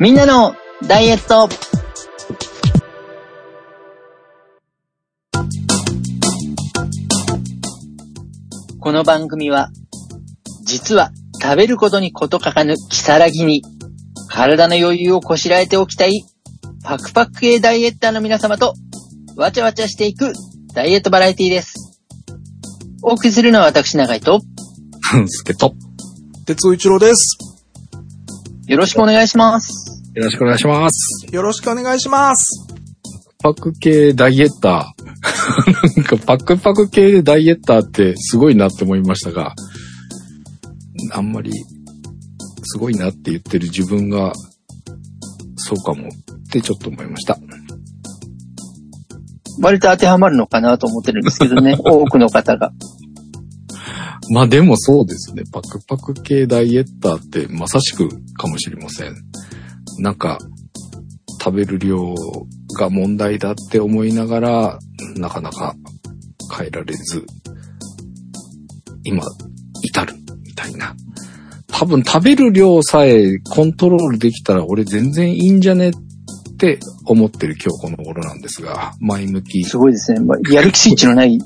みんなのダイエットこの番組は、実は食べることにことかかぬキサラギに、体の余裕をこしらえておきたい、パクパク系ダイエッターの皆様と、わちゃわちゃしていくダイエットバラエティです。お送りするのは私、長井と、すけと。鉄尾一郎です。よろしくお願いします。よろしくお願いします。よろしくお願いします。パク系ダイエッター。なんかパクパク系ダイエッターってすごいなって思いましたが、あんまりすごいなって言ってる自分がそうかもってちょっと思いました。割と当てはまるのかなと思ってるんですけどね、多くの方が。まあでもそうですね。パクパク系ダイエッターってまさしくかもしれません。なんか食べる量が問題だって思いながら、なかなか変えられず、今、至るみたいな。多分食べる量さえコントロールできたら俺全然いいんじゃねって思ってる今日この頃なんですが、前向き。すごいですね。やる気スイッチのない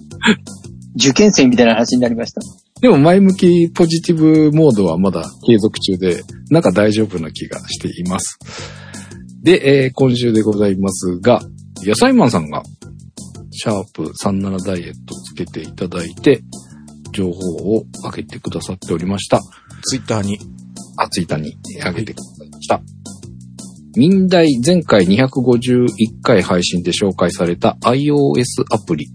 受験生みたいな話になりました。でも前向きポジティブモードはまだ継続中で、なんか大丈夫な気がしています。で、えー今週でございますが、野菜マンさんが、シャープ37ダイエットつけていただいて、情報を上げてくださっておりました。ツイッターに。あ、ツイッターに上げてくださいました。民大前回251回配信で紹介された iOS アプリ、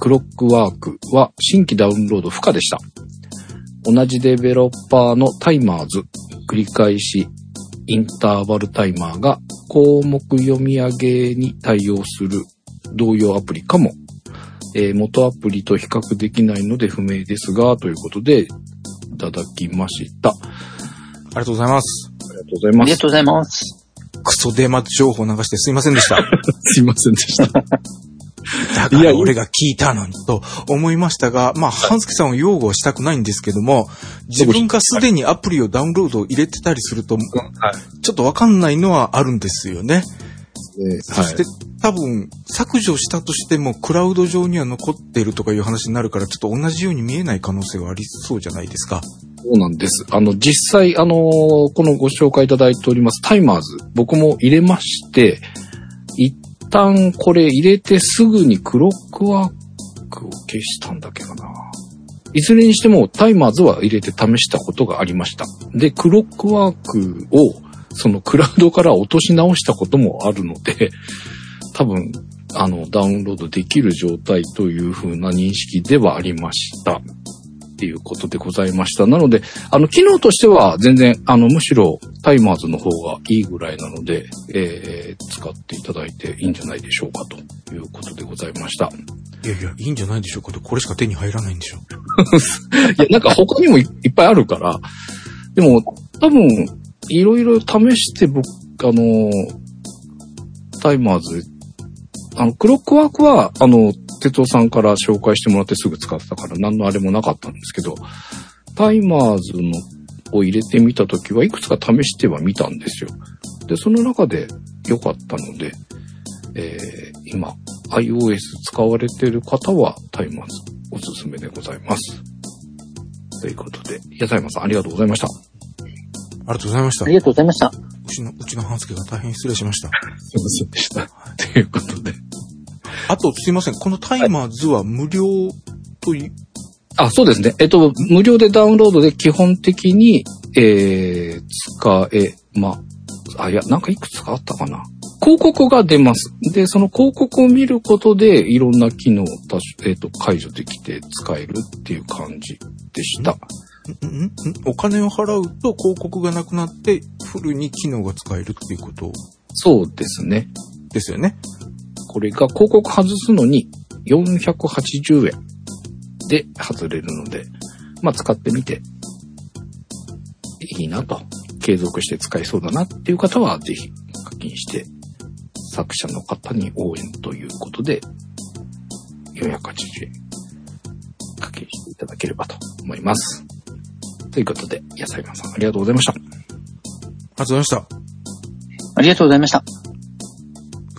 クロックワークは新規ダウンロード不可でした。同じデベロッパーのタイマーズ、繰り返しインターバルタイマーが項目読み上げに対応する同様アプリかも。えー元アプリと比較できないので不明ですが、ということで、いただきました。あありがとうございます。りがとうございますありが。とうございます。クソデマ情報流してすいませんでした。すいませんでした。だから俺が聞いたのにと思いましたが、まあ、半助さんを擁護はしたくないんですけども、自分がすでにアプリをダウンロードを入れてたりすると、はい。ちょっとわかんないのはあるんですよね。そはして、多分、削除したとしても、クラウド上には残っているとかいう話になるから、ちょっと同じように見えない可能性はありそうじゃないですか。そうなんです。あの、実際、あのーこのご紹介いただいておりますタイマーズ、僕も入れまして、一旦これ入れてすぐにクロックワークを消したんだけかな。いずれにしてもタイマーズは入れて試したことがありました。で、クロックワークをそのクラウドから落とし直したこともあるので、多分、あの、ダウンロードできる状態という風な認識ではありました。っていうことでございました。なので、あの、機能としては全然、あの、むしろタイマーズの方がいいぐらいなので、えー、使っていただいていいんじゃないでしょうかということでございました。いやいや、いいんじゃないでしょうかと、これしか手に入らないんでしょ。いや、なんか他にもいいっぱいあるから、でも、多分、いろいろ試して僕、あの、タイマーズ、あの、クロックワークは、あの、哲夫さんから紹介してもらってすぐ使ってたから何のあれもなかったんですけど、タイマーズのを入れてみたときはいくつか試してはみたんですよ。で、その中で良かったので、えー今、iOS 使われている方はタイマーズおすすめでございます。ということで、野菜山さんありがとうございました。すありがとうございましたあ。りがとうございました。うちの、うちの半助が大変失礼しました。いませんでした。ということで。あと、すいません。このタイマーズは無料とい、あ、そうですね。えっと、無料でダウンロードで基本的に、えー、使え、まあ、あ、いや、なんかいくつかあったかな。広告が出ます。で、その広告を見ることで、いろんな機能をえっと、解除できて使えるっていう感じでした。んんんお金を払うと広告がなくなって、フルに機能が使えるっていうことそうですね。ですよね。これが広告外すのに480円で外れるので、まあ使ってみていいなと、継続して使えそうだなっていう方はぜひ課金して作者の方に応援ということで480円課金していただければと思います。ということで、野菜マンさんありがとうございました。ありがとうございました。ありがとうございました。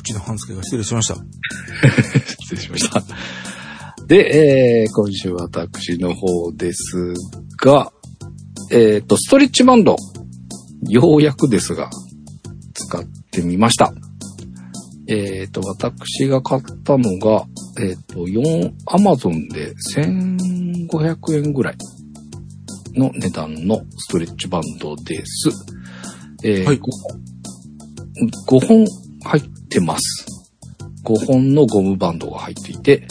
うちの半助が失礼しました。失礼しました。で、えー、今週私の方ですが、えっ、と、ストレッチバンド、ようやくですが、使ってみました。えっ、と、私が買ったのが、えっ、と、4、アマゾンで1500円ぐらいの値段のストレッチバンドです。えーはい5本入っってます。5本のゴムバンドが入っていて、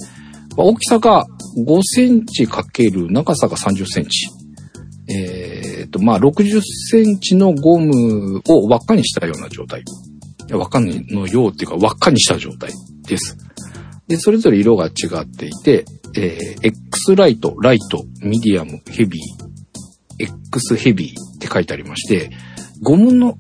まあ大きさが5センチかける長さが30センチ。えっ、と、まあ、60センチのゴムを輪っかにしたような状態。輪っかのようっていうか輪っかにした状態です。で、それぞれ色が違っていて、えー X ライト、ライト、ミディアム、ヘビー、X ヘビーって書いてありまして、ゴムの、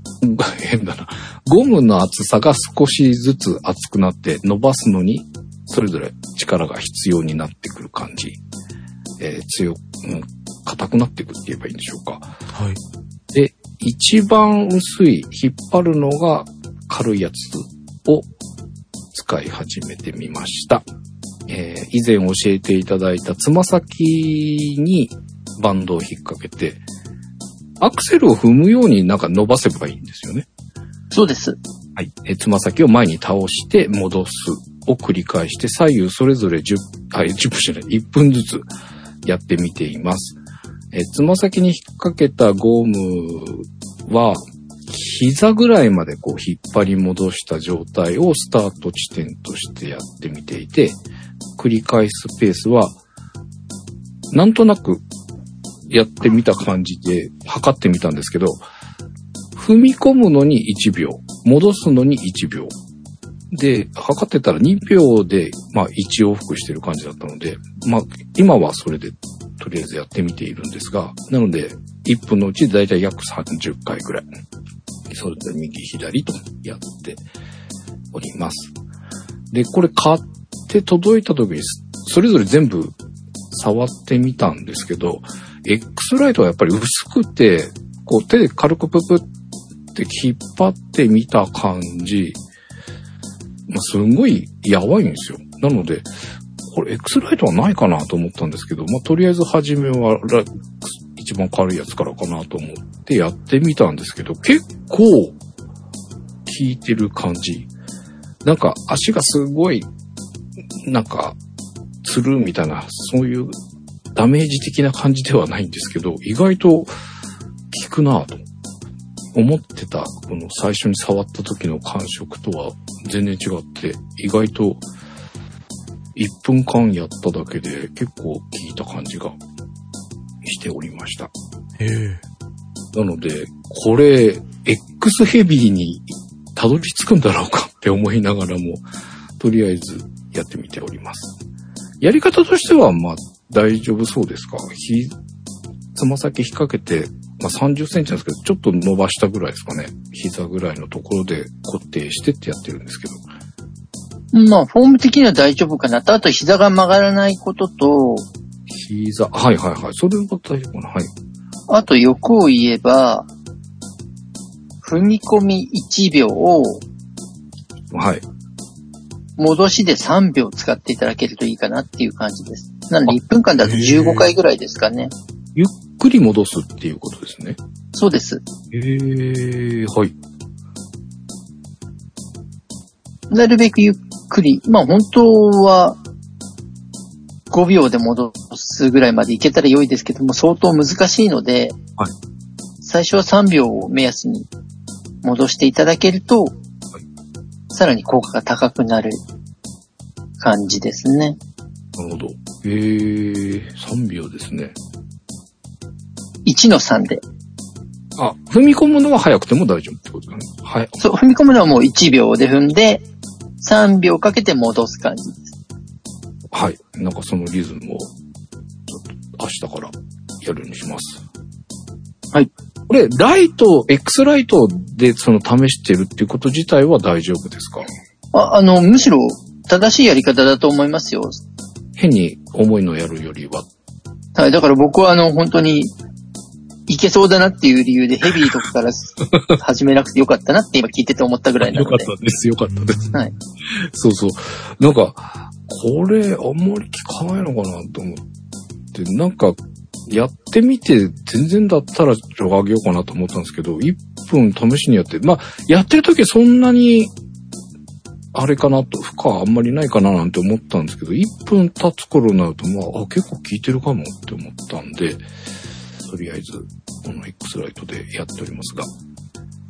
変だな。ゴムの厚さが少しずつ厚くなって伸ばすのに、それぞれ力が必要になってくる感じ。えー強く、うん硬くなっていくって言えばいいんでしょうか。はい。で、一番薄い、引っ張るのが軽いやつを使い始めてみました。えー以前教えていただいたつま先にバンドを引っ掛けて、アクセルを踏むようになんか伸ばせばいいんですよね。そうです。はい。えーつま先を前に倒して戻すを繰り返して左右それぞれ10、はい、10分じゃない、1分ずつやってみています。えーつま先に引っ掛けたゴムは、膝ぐらいまでこう引っ張り戻した状態をスタート地点としてやってみていて、繰り返すペースは、なんとなくやってみた感じで測ってみたんですけど、踏み込むのに1秒、戻すのに1秒。で、測ってたら2秒で、まあ1往復してる感じだったので、まあ今はそれでとりあえずやってみているんですが、なので1分のうちだいたい約30回ぐらい、それで右左とやっております。で、これ買って届いた時に、それぞれ全部触ってみたんですけど、X ライトはやっぱり薄くて、こう手で軽くププって引っ張ってみた感じ、ま、すんごいやばいんですよ。なので、これ X ライトはないかなと思ったんですけど、まあ、とりあえず初めは一番軽いやつからかなと思ってやってみたんですけど、結構効いてる感じ。なんか足がすごい、なんか、つるみたいな、そういうダメージ的な感じではないんですけど、意外と効くなぁと思ってた、この最初に触った時の感触とは全然違って、意外と1分間やっただけで結構効いた感じがしておりました。へえ。なので、これ、X ヘビーにたどり着くんだろうかって思いながらも、とりあえずやってみております。やり方としては、まあ、大丈夫そうですか？ひ、つま先引っ掛けて、まあ30センチなんですけど、ちょっと伸ばしたぐらいですかね。膝ぐらいのところで固定してってやってるんですけど。まあ、フォーム的には大丈夫かなと。あと、膝が曲がらないことと、膝、はいはいはい。それは大丈夫かなはい。あと欲を言えば、踏み込み1秒をはい。戻しで3秒使っていただけるといいかなっていう感じです。なので1分間だと15回ぐらいですかね。ゆっくり戻すっていうことですね。そうです。へえ、はい。なるべくゆっくり。まあ本当は5秒で戻すぐらいまでいけたら良いですけども相当難しいので、はい最初は3秒を目安に戻していただけると、さらに効果が高くなる感じですね。なるほど。へえ、3秒ですね。1の3で。あ、踏み込むのは早くても大丈夫ってことだね。はい。そう、踏み込むのはもう1秒で踏んで、3秒かけて戻す感じです。はい。なんかそのリズムを、ちょっと明日からやるようにします。はい。これ、ライト、X ライトでその試してるっていうこと自体は大丈夫ですか？あ、あの、むしろ正しいやり方だと思いますよ。変に重いのやるよりは。はい、だから僕はあの、本当に、いきけそうだなっていう理由でヘビーとかから始めなくてよかったなって今聞いてて思ったぐらいなよかっので。たです、よかったです。はい。そうそう。なんか、これ、あんまり効かないのかなと思って、なんか、やってみて、全然だったら、ちょっとあげようかなと思ったんですけど、1分試しにやって、まあ、やってる時はそんなに、あれかなと、負荷あんまりないかななんて思ったんですけど、1分経つ頃になると、まあ、あ、結構効いてるかもって思ったんで、とりあえず、この X ライトでやっておりますが。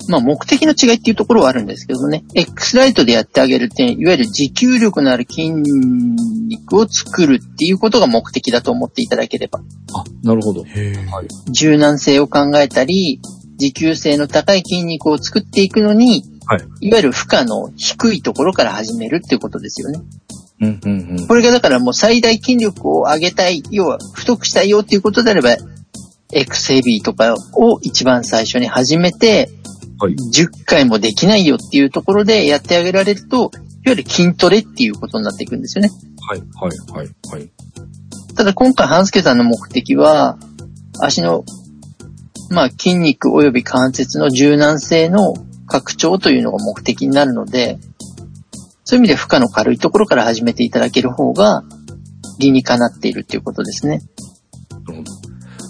まあ目的の違いっていうところはあるんですけどね。X ライトでやってあげるって、いわゆる持久力のある筋肉を作るっていうことが目的だと思っていただければ。あ、なるほど。柔軟性を考えたり、持久性の高い筋肉を作っていくのに、はい。いわゆる負荷の低いところから始めるっていうことですよね。うん、うん、うん。これがだからもう最大筋力を上げたい、要は太くしたいよっていうことであれば、X ヘビーとかを一番最初に始めて、はい。10回もできないよっていうところでやってあげられると、いわゆる筋トレっていうことになっていくんですよね。はい、はい、はい、はい。ただ今回、半助さんの目的は、足の、まあ、筋肉及び関節の柔軟性の拡張というのが目的になるので、そういう意味で負荷の軽いところから始めていただける方が、理にかなっているっていうことですね。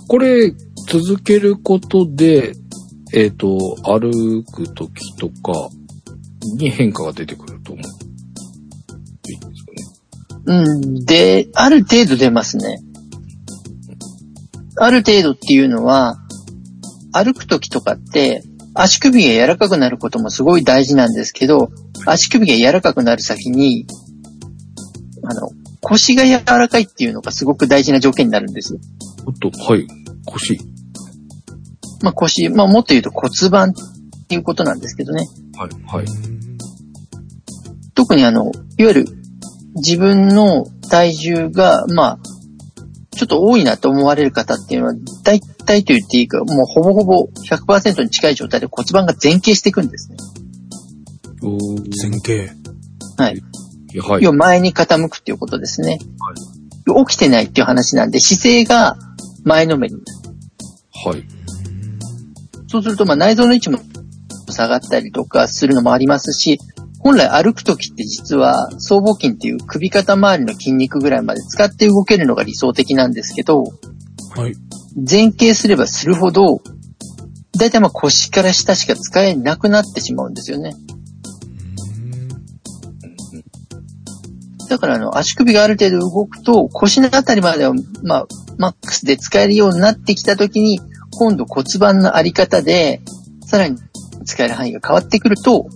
これ、続けることで、えっ、と、歩くときとかに変化が出てくると思う。いいですかね？うん。で、ある程度出ますね。ある程度っていうのは、歩くときとかって、足首が柔らかくなることもすごい大事なんですけど、足首が柔らかくなる先に、あの、腰が柔らかいっていうのがすごく大事な条件になるんですよ。おっと、はい。腰。まあ腰、まあもっと言うと骨盤っていうことなんですけどね。はい、はい。特にあの、いわゆる自分の体重が、まあ、ちょっと多いなと思われる方っていうのは、大体と言っていいか、もうほぼほぼ100%に近い状態で骨盤が前傾していくんですね。おー前傾。はい。はい。要は前に傾くっていうことですね。起きてないっていう話なんで、姿勢が前のめりになる。はい。そうすると、まあ内臓の位置も下がったりとかするのもありますし、本来歩くときって実は僧帽筋っていう首肩周りの筋肉ぐらいまで使って動けるのが理想的なんですけど、はい。前傾すればするほど、だいたいまあ腰から下しか使えなくなってしまうんですよね。だからあの足首がある程度動くと腰のあたりまではまあマックスで使えるようになってきたときに今度骨盤のあり方でさらに使える範囲が変わってくると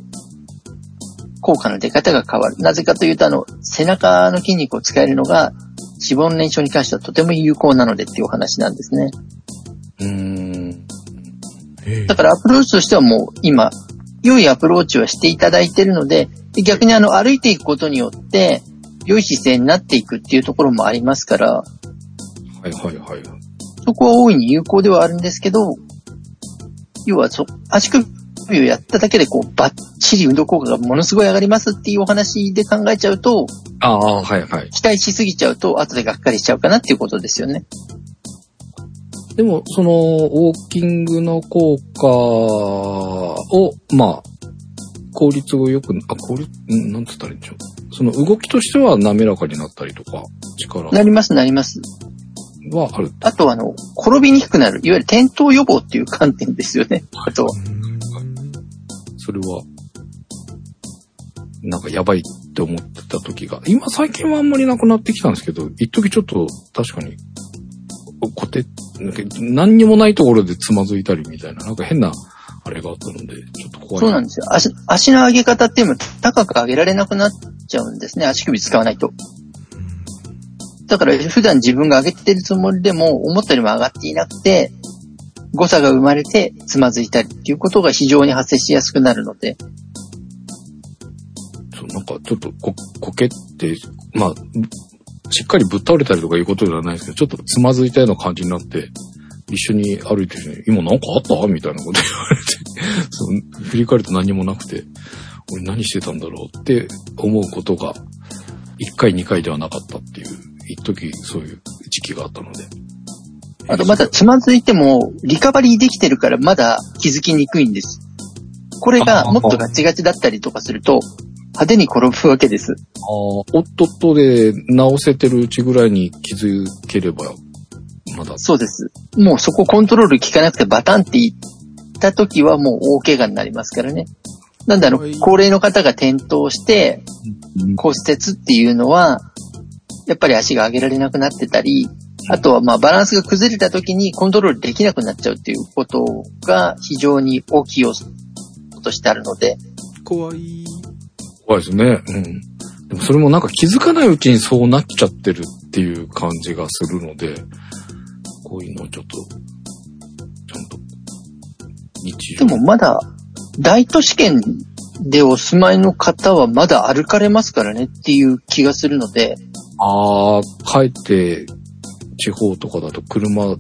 効果の出方が変わる。なぜかというとあの背中の筋肉を使えるのが脂肪の燃焼に関してはとても有効なのでっていうお話なんですね。うーん。だからアプローチとしてはもう今、良いアプローチはしていただいているので、で逆にあの歩いていくことによって、良い姿勢になっていくっていうところもありますから、はい、はい、はい。そこは大いに有効ではあるんですけど、要はそ、足首をやっただけでこう、バッチリ運動効果がものすごい上がりますっていうお話で考えちゃうと、ああ、はい、はい。期待しすぎちゃうと、後でがっかりしちゃうかなっていうことですよね。でも、その、ウォーキングの効果を、まあ、効率をよく、あ、効率、んなんつったらいいんでしょう。その動きとしては滑らかになったりとか、力なります、なります。はある。あとはあの、転びにくくなる、いわゆる転倒予防っていう観点ですよね。あとは。それは、なんかやばいって思ってた時が、今最近はあんまりなくなってきたんですけど、一時ちょっと確かに、こて、なんか何にもないところでつまずいたりみたいな、なんか変な、あれがあったので、ちょっと怖い。そうなんですよ。足、足の上げ方っていうのも高く上げられなくなっちゃうんですね。足首使わないと。だから普段自分が上げてるつもりでも思ったよりも上がっていなくて、誤差が生まれてつまずいたりっていうことが非常に発生しやすくなるので、そうなんかちょっとこ、こけって、まあ、しっかりぶっ倒れたりとかいうことではないですけど、ちょっとつまずいたような感じになって、一緒に歩いてる人に、今なんかあった？みたいなこと言われて、そう振り返ると何もなくて、俺何してたんだろう？って思うことが、一回二回ではなかったっていう、一時そういう時期があったので。あとまだつまずいても、リカバリーできてるからまだ気づきにくいんです。これがもっとガチガチだったりとかすると、派手に転ぶわけです。ああ、おっとっとで直せてるうちぐらいに気づければ、まだ。そうです。もうそこコントロール効かなくてバタンっていった時はもう大怪我になりますからね。なんだろうはい、高齢の方が転倒して骨折っていうのは、やっぱり足が上げられなくなってたり、あとはまあバランスが崩れた時にコントロールできなくなっちゃうっていうことが非常に大きい要素としてあるので、怖い。怖いですね。うん。でもそれもなんか気づかないうちにそうなっちゃってるっていう感じがするので、こういうのをちょっと、ちゃんと、日で。もまだ大都市圏でお住まいの方はまだ歩かれますからねっていう気がするので、ああ、帰って、地方とかだと車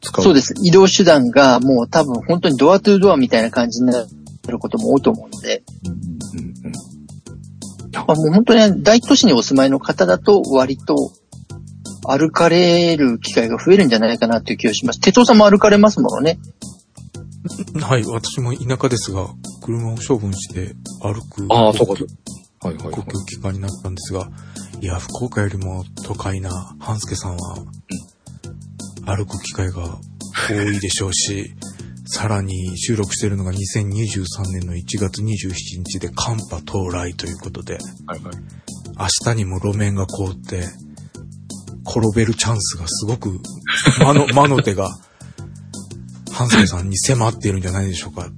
使う？そうです。移動手段がもう多分本当にドアトゥードアみたいな感じになることも多いと思うので、うんうんうん。まあ、もう本当に大都市にお住まいの方だと割と歩かれる機会が増えるんじゃないかなという気がします。手藤さんも歩かれますものね。はい、私も田舎ですが、車を処分して歩く。ああ、そうか。はいはいはい公。共機関になったんですが、いや、福岡よりも都会な半助さんは、歩く機会が多いでしょうし、さらに収録しているのが2023年の1月27日で寒波到来ということで、はいはい。明日にも路面が凍って、転べるチャンスがすごく、魔の、魔の手が、半助さんに迫っているんじゃないでしょうか。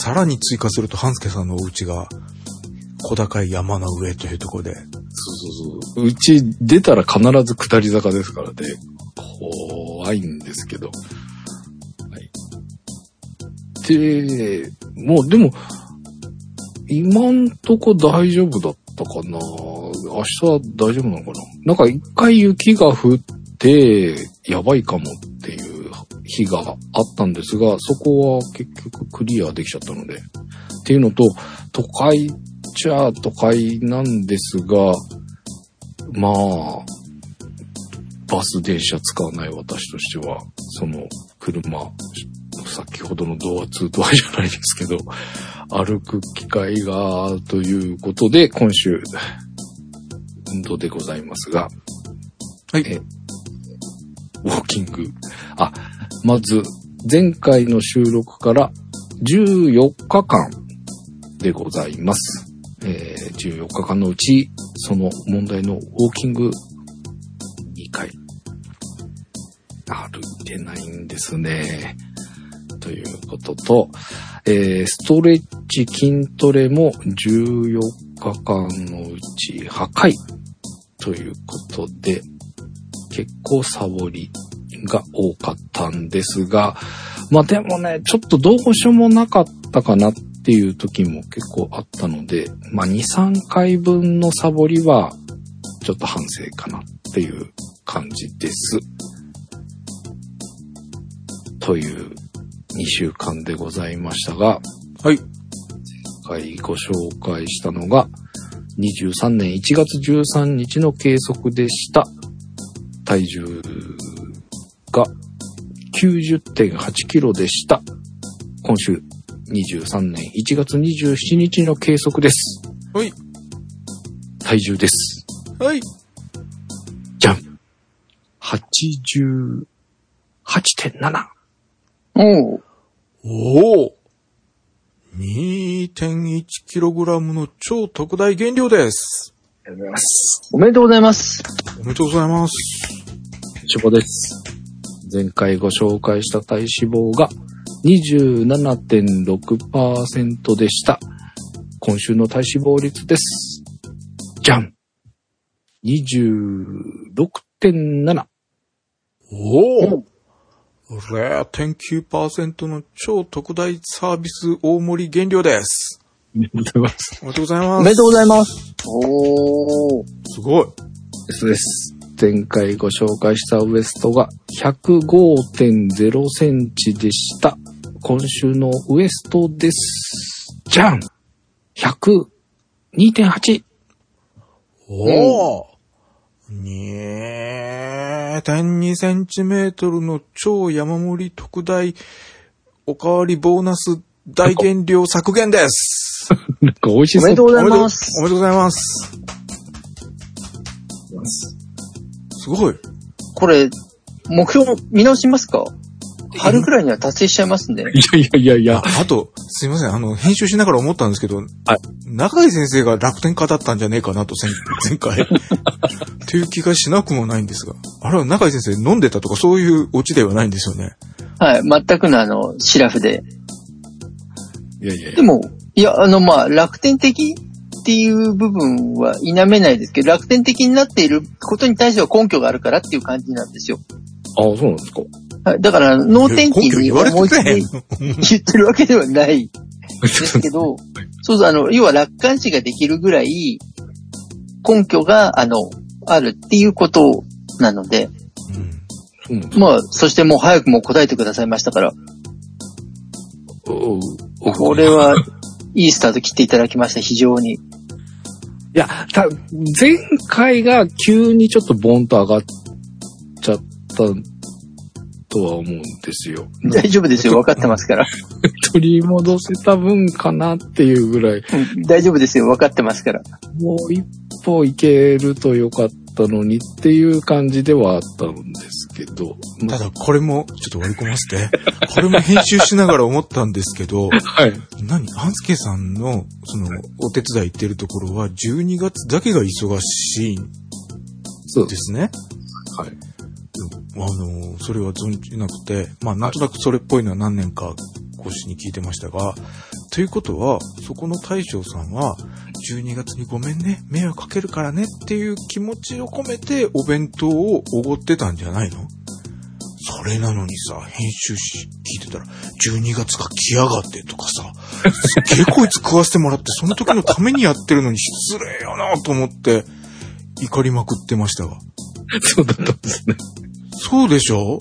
さらに追加すると半助さんのお家が、小高い山の上というところで、そうそうそう。うち出たら必ず下り坂ですからね。怖いんですけど。はい。で、もうでも、今んとこ大丈夫だったかな明日は大丈夫なのかななんか一回雪が降って、やばいかもっていう日があったんですが、そこは結局クリアできちゃったので。っていうのと、都会ちゃ都会なんですが、まあ、バス電車使わない私としては、その車、先ほどのドア2ドアじゃないですけど、歩く機会がということで、今週、運動でございますが、はいえウォーキング。あ、まず、前回の収録から14日間でございます。えー14日間のうち、その問題のウォーキング2回、歩いてないんですね。ということと、えーストレッチ筋トレも14日間のうち8回ということで、結構サボりが多かったんですが、まあでもね、ちょっとどうしようもなかったかなっていう時も結構あったので、まあ2、3回分のサボりはちょっと反省かなっていう感じです。という2週間でございましたが、はい。今回ご紹介したのが、23年1月13日の計測でした。体重が90.8キロでした。今週23年1月27日の計測です。はい。体重です。はい。じゃん !88.7! おうおお !2.1kg の超特大減量です。ありがとうございます。おめでとうございます。おめでとうございます。脂肪です。前回ご紹介した体脂肪が27.6%でした。今週の体脂肪率です。じゃん !26.7! おお !0.9% の超特大サービス大盛り減量です。ありがとうございます。おめでとうございます。おめでとうございます。おー。すごい。ですです。前回ご紹介したウエストが105.0センチでした。今週のウエストです。じゃん !102.8! おお、にええ、0.2センチメートルの超山盛り特大おかわりボーナス大減量削減です。なんか美味しそう。おめでとうございます。おめでとうございます。すごい。これ、目標見直しますか？春くらいには達成しちゃいますね。いやいやいやいやあ、あと、すいません。あの、編集しながら思ったんですけど、はい中井先生が楽天家だったんじゃねえかなと、前前回。っていう気がしなくもないんですが。あれは中井先生飲んでたとかそういうオチではないんですよね。はい。全くのあの、シラフで。いやいやいやでも、いや、あの、まあ、楽天的っていう部分は否めないですけど、楽天的になっていることに対しては根拠があるからっていう感じなんですよ。ああ、そうなんですか。はい。だから、脳天気に思いつてないき言ってるわけではない。ですけど、そうそう、あの、要は楽観視ができるぐらい、根拠が、あの、あるっていうことなので、うん。まあ、そしてもう早くも答えてくださいましたから、おこれは、いいスタート切っていただきました、非常に。いや、た、前回が急にちょっとボンと上がっちゃったとは思うんですよ。大丈夫ですよ、分かってますから。取り戻せた分かなっていうぐらい、うん大丈夫ですよ、分かってますから。もう一歩いけるとよかったのにっていう感じではあったんですけど。ただ、これも、ちょっと割り込ませて。これも編集しながら思ったんですけど、はい。何？アンスケさんの、その、お手伝い行ってるところは、12月だけが忙しいんそうですね。はい。あの、それは存じなくて、まあ、なんとなくそれっぽいのは何年か越しに聞いてましたが、ということは、そこの大将さんは、12月にごめんね、迷惑かけるからねっていう気持ちを込めて、お弁当をおごってたんじゃないの？それなのにさ、編集し、聞いてたら、12月が来やがってとかさ、すっげえこいつ食わせてもらって、その時のためにやってるのに失礼よなと思って、怒りまくってましたが。そうだったんですね。そうでしょ？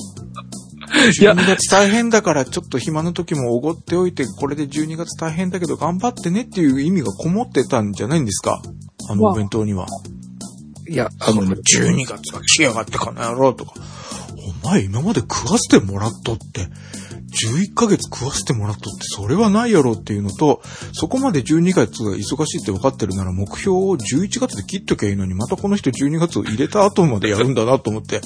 いや12月大変だからちょっと暇の時もおごっておいて、これで12月大変だけど頑張ってねっていう意味がこもってたんじゃないんですか？あのまあお弁当には。いや、ああの、の、12月が来やがってかな野郎とか。お前今まで食わせてもらっとって、11ヶ月食わせてもらっとって、それはないやろっていうのと、そこまで12月が忙しいって分かってるなら目標を11月で切っときゃいいのに、またこの人12月を入れた後までやるんだなと思って、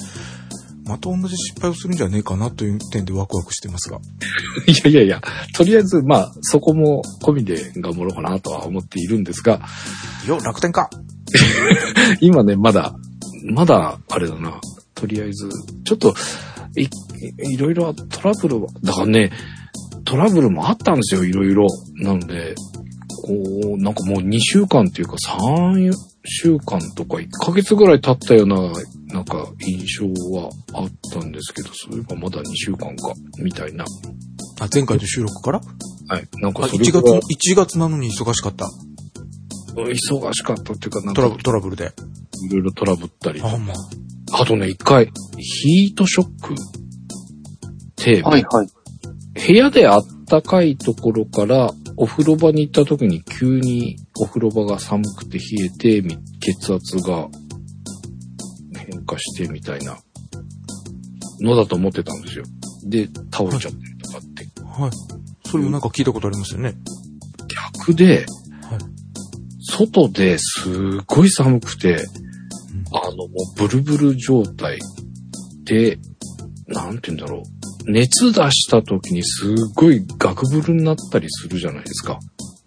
また同じ失敗をするんじゃねえかなという点でワクワクしてますが。いやいやいや、とりあえず、まあ、そこも込みで頑張ろうかなとは思っているんですが、よ、楽天か 今ね、まだ、まだ、あれだな、とりあえず、ちょっと、い、いろいろトラブルは、だからね、トラブルもあったんですよ、いろいろ。なので、こう、なんかもう2週間っていうか3週間とか1ヶ月ぐらい経ったような、なんか印象はあったんですけど、そういえばまだ2週間か、みたいな。あ、前回の収録から？はい。なんあ、かそ1月、れが1月なのに忙しかった？忙しかったっていうか、なんかトラブトラブルで。いろいろトラブったり。あ、まあ。あとね、一回、ヒートショックって、はいはい。部屋であったかいところからお風呂場に行った時に急にお風呂場が寒くて冷えてみ血圧が変化してみたいなのだと思ってたんですよ。で、倒れちゃったりとかって。はい。それもなんか聞いたことありますよね。逆で、はい外ですっごい寒くて、あの、もうブルブル状態で、なんて言うんだろう。熱出した時にすっごいガクブルになったりするじゃないですか。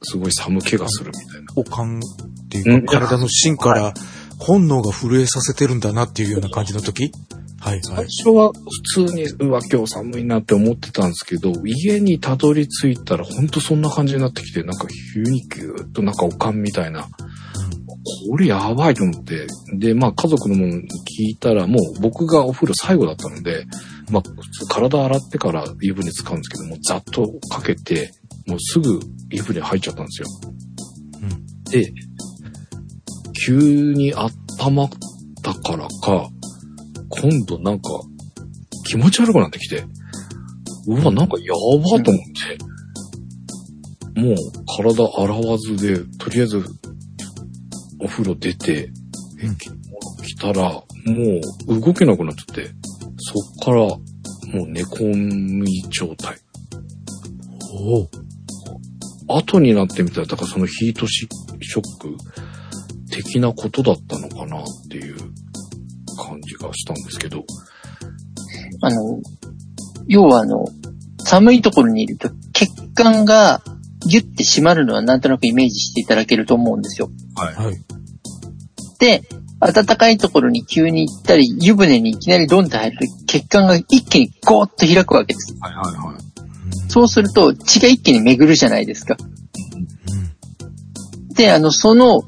すごい寒気がするみたいな。おかんっていううんか、体の芯から本能が震えさせてるんだなっていうような感じの時？はい、は最い。初は普通に、うわ、今日寒いなって思ってたんですけど、家にたどり着いたらほんとそんな感じになってきて、なんか急にギューッとなんかおかんみたいな。これやばいと思って。で、まあ家族のものに聞いたら、もう僕がお風呂最後だったので、まあ普通体洗ってから湯船使うんですけども、ざっとかけて、もうすぐ湯船入っちゃったんですよ。で、急に温まったからか、今度なんか気持ち悪くなってきて、うわ、なんかやばと思って、もう体洗わずで、とりあえずお風呂出て、うん着物着たら、もう動けなくなっちゃって、そっからもう寝込み状態。おお。後になってみたら、だからそのヒートシショック的なことだったのかなっていう感じがしたんですけど。あの、要はあの、寒いところにいると血管がギュッて締まるのはなんとなくイメージしていただけると思うんですよ。はい。はい。で、暖かいところに急に行ったり、湯船にいきなりドンって入ると血管が一気にゴーッと開くわけです。はいはいはい。そうすると血が一気に巡るじゃないですか。うん。で、あの、その、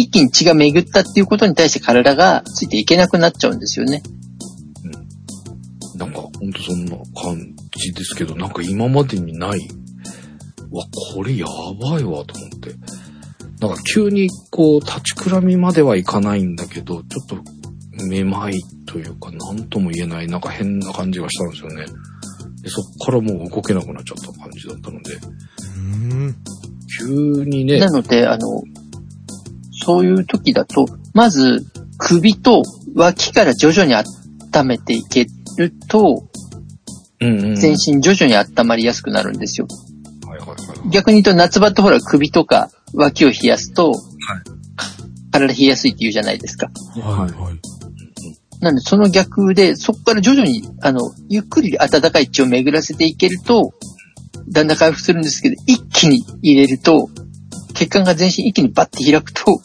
一気に血が巡ったっていうことに対して体がついていけなくなっちゃうんですよね。なんか、ほんとそんな感じですけど、なんか今までにない、わ、これやばいわと思って。なんか急にこう、立ちくらみまではいかないんだけど、ちょっと、めまいというか、なんとも言えない、なんか変な感じがしたんですよね。でそっからもう動けなくなっちゃった感じだったので、うん。急にねな、ので、あの、そういう時だと、まず首と脇から徐々に温めていけると、うんうん。全身徐々に温まりやすくなるんですよ。はいはいはい。逆に言うと夏場ってほら首とか脇を冷やすと、体冷えやすいって言うじゃないですか。はい。はい。なのでその逆で、そこから徐々に、あの、ゆっくり暖かい血を巡らせていけると、だんだん回復するんですけど、一気に入れると、血管が全身一気にバッて開くと、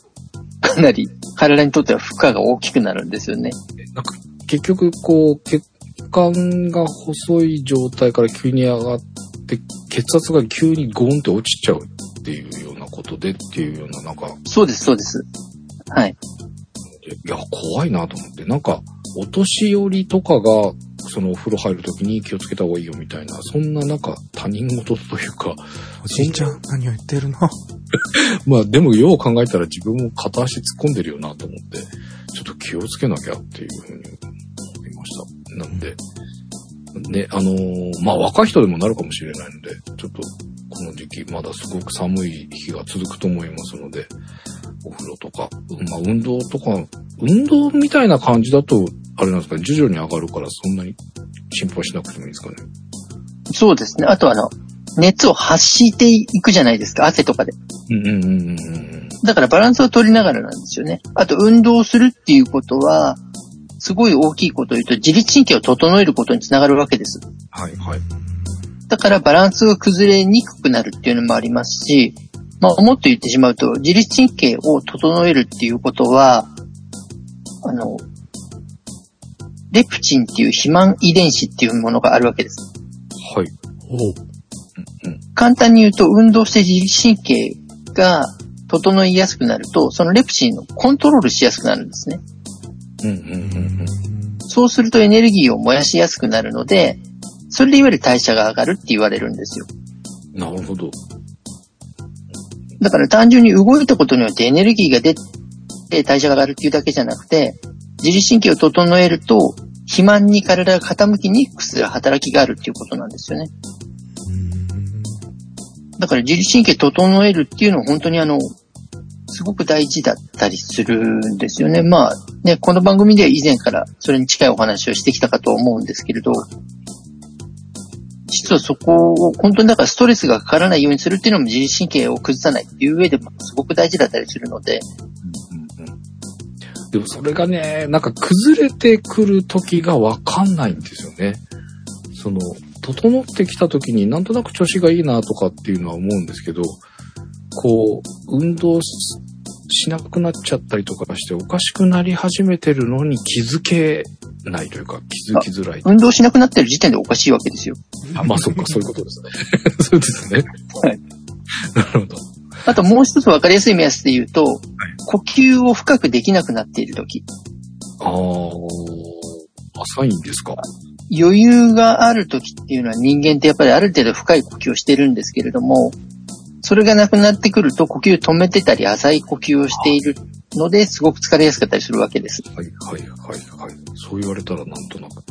かなり体にとっては負荷が大きくなるんですよね。なんか、結局、こう、血管が細い状態から急に上がって、血圧が急にゴーンって落ちちゃうっていうようなことでっていうような、なんか、そうです、そうです。はい。いや、怖いなと思って、なんか、お年寄りとかが、そのお風呂入るときに気をつけた方がいいよみたいな、そんななんか他人事というか、おじいちゃん、何を言ってるの？まあでもよう考えたら自分も片足突っ込んでるよなと思って、ちょっと気をつけなきゃっていうふうに思いました。なんで、ね、あのーまあ若い人でもなるかもしれないので、ちょっとこの時期まだすごく寒い日が続くと思いますので、お風呂とか、まあ運動とか、運動みたいな感じだと、あれなんですかね、徐々に上がるからそんなに心配しなくてもいいですかね。そうですね。あとあの、熱を発していくじゃないですか、汗とかで。うんうんうんうんうん。だからバランスを取りながらなんですよね。あと運動するっていうことは、すごい大きいことを言うと自律神経を整えることにつながるわけです。はいはい。だからバランスが崩れにくくなるっていうのもありますし、まあ、もっと言ってしまうと、自律神経を整えるっていうことは、あの、レプチンっていう肥満遺伝子っていうものがあるわけです。はい。おう。簡単に言うと、運動して自律神経が整いやすくなると、そのレプチンをコントロールしやすくなるんですね。うんうんうんうん。そうするとエネルギーを燃やしやすくなるので、それでいわゆる代謝が上がるって言われるんですよ。なるほど。だから単純に動いたことによってエネルギーが出て代謝が上がるっていうだけじゃなくて、自律神経を整えると、肥満に体が傾きにくくする働きがあるっていうことなんですよね。だから自律神経整えるっていうのは本当にあの、すごく大事だったりするんですよね。まあね、この番組では以前からそれに近いお話をしてきたかと思うんですけれど、実はそこを本当にだからストレスがかからないようにするっていうのも自律神経を崩さないっていう上でもすごく大事だったりするので、でもそれがね、なんか崩れてくる時がわかんないんですよね。その、整ってきた時になんとなく調子がいいなとかっていうのは思うんですけど、こう、運動ししなくなっちゃったりとかしておかしくなり始めてるのに気づけないというか気づきづらい。運動しなくなってる時点でおかしいわけですよ。あまあそっか、そういうことですね。そうですね。はい。なるほど。あともう一つ分かりやすい目安で言うと、呼吸を深くできなくなっている時、ああ、浅いんですか？余裕がある時っていうのは人間ってやっぱりある程度深い呼吸をしてるんですけれども、それがなくなってくると呼吸を止めてたり浅い呼吸をしているのですごく疲れやすかったりするわけです。はい、はい、はい、はい。そう言われたらなんとなく。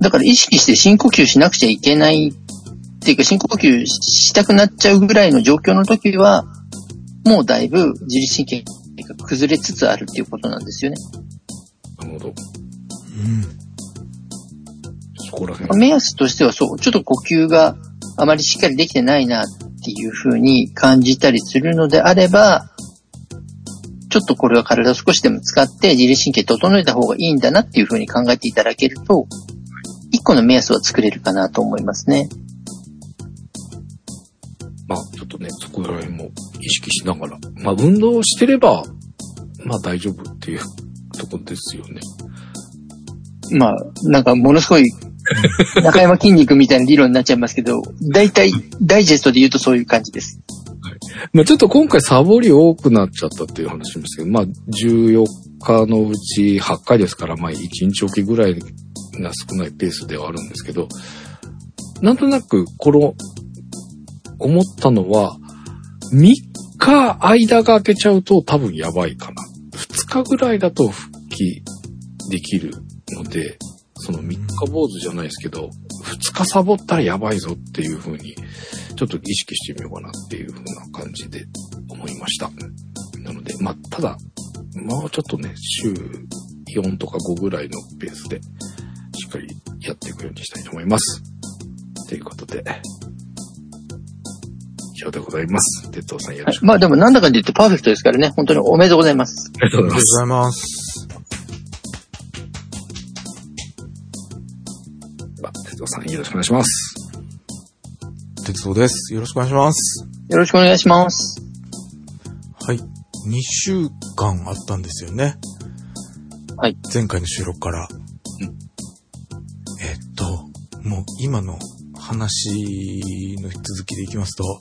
だから意識して深呼吸しなくちゃいけないっていうか深呼吸したくなっちゃうぐらいの状況の時は、もうだいぶ自律神経が崩れつつあるっていうことなんですよね。うるほど。うん。そこら辺。目安としてはそう、ちょっと呼吸があまりしっかりできてないなっていう風に感じたりするのであれば、ちょっとこれは体を少しでも使って自律神経整えた方がいいんだなっていう風に考えていただけると、一個の目安は作れるかなと思いますね。まあ、ちょっとね、そこら辺も意識しながら。まあ、運動してれば、まあ大丈夫っていうとこですよね。まあ、なんかものすごい、中山筋肉みたいな理論になっちゃいますけど、大体、ダイジェストで言うとそういう感じです。まあちょっと今回サボり多くなっちゃったっていう話しますけど、まあ14日のうち8回ですから、まあ1日おきぐらいが少ないペースではあるんですけど、なんとなくこの、思ったのは、3日間が空けちゃうと多分やばいかな。2日ぐらいだと復帰できるので、その3日坊主じゃないですけど、2日サボったらやばいぞっていう風に、ちょっと意識してみようかなっていう風な感じで思いました。なので、まあ、ただ、もうちょっとね、週4とか5ぐらいのペースで、しっかりやっていくようにしたいと思います。ということで、以上でございます。哲夫さんよろしく。まあでもなんだかんだ言ってパーフェクトですからね、本当におめでとうございます。ありがとうございがとうます。ございます。まあ哲夫さんよろしくお願いします。鉄道です。よろしくお願いします。よろしくお願いします。はい。2週間あったんですよね。はい。前回の収録から。えっと、もう今の話の続きでいきますと、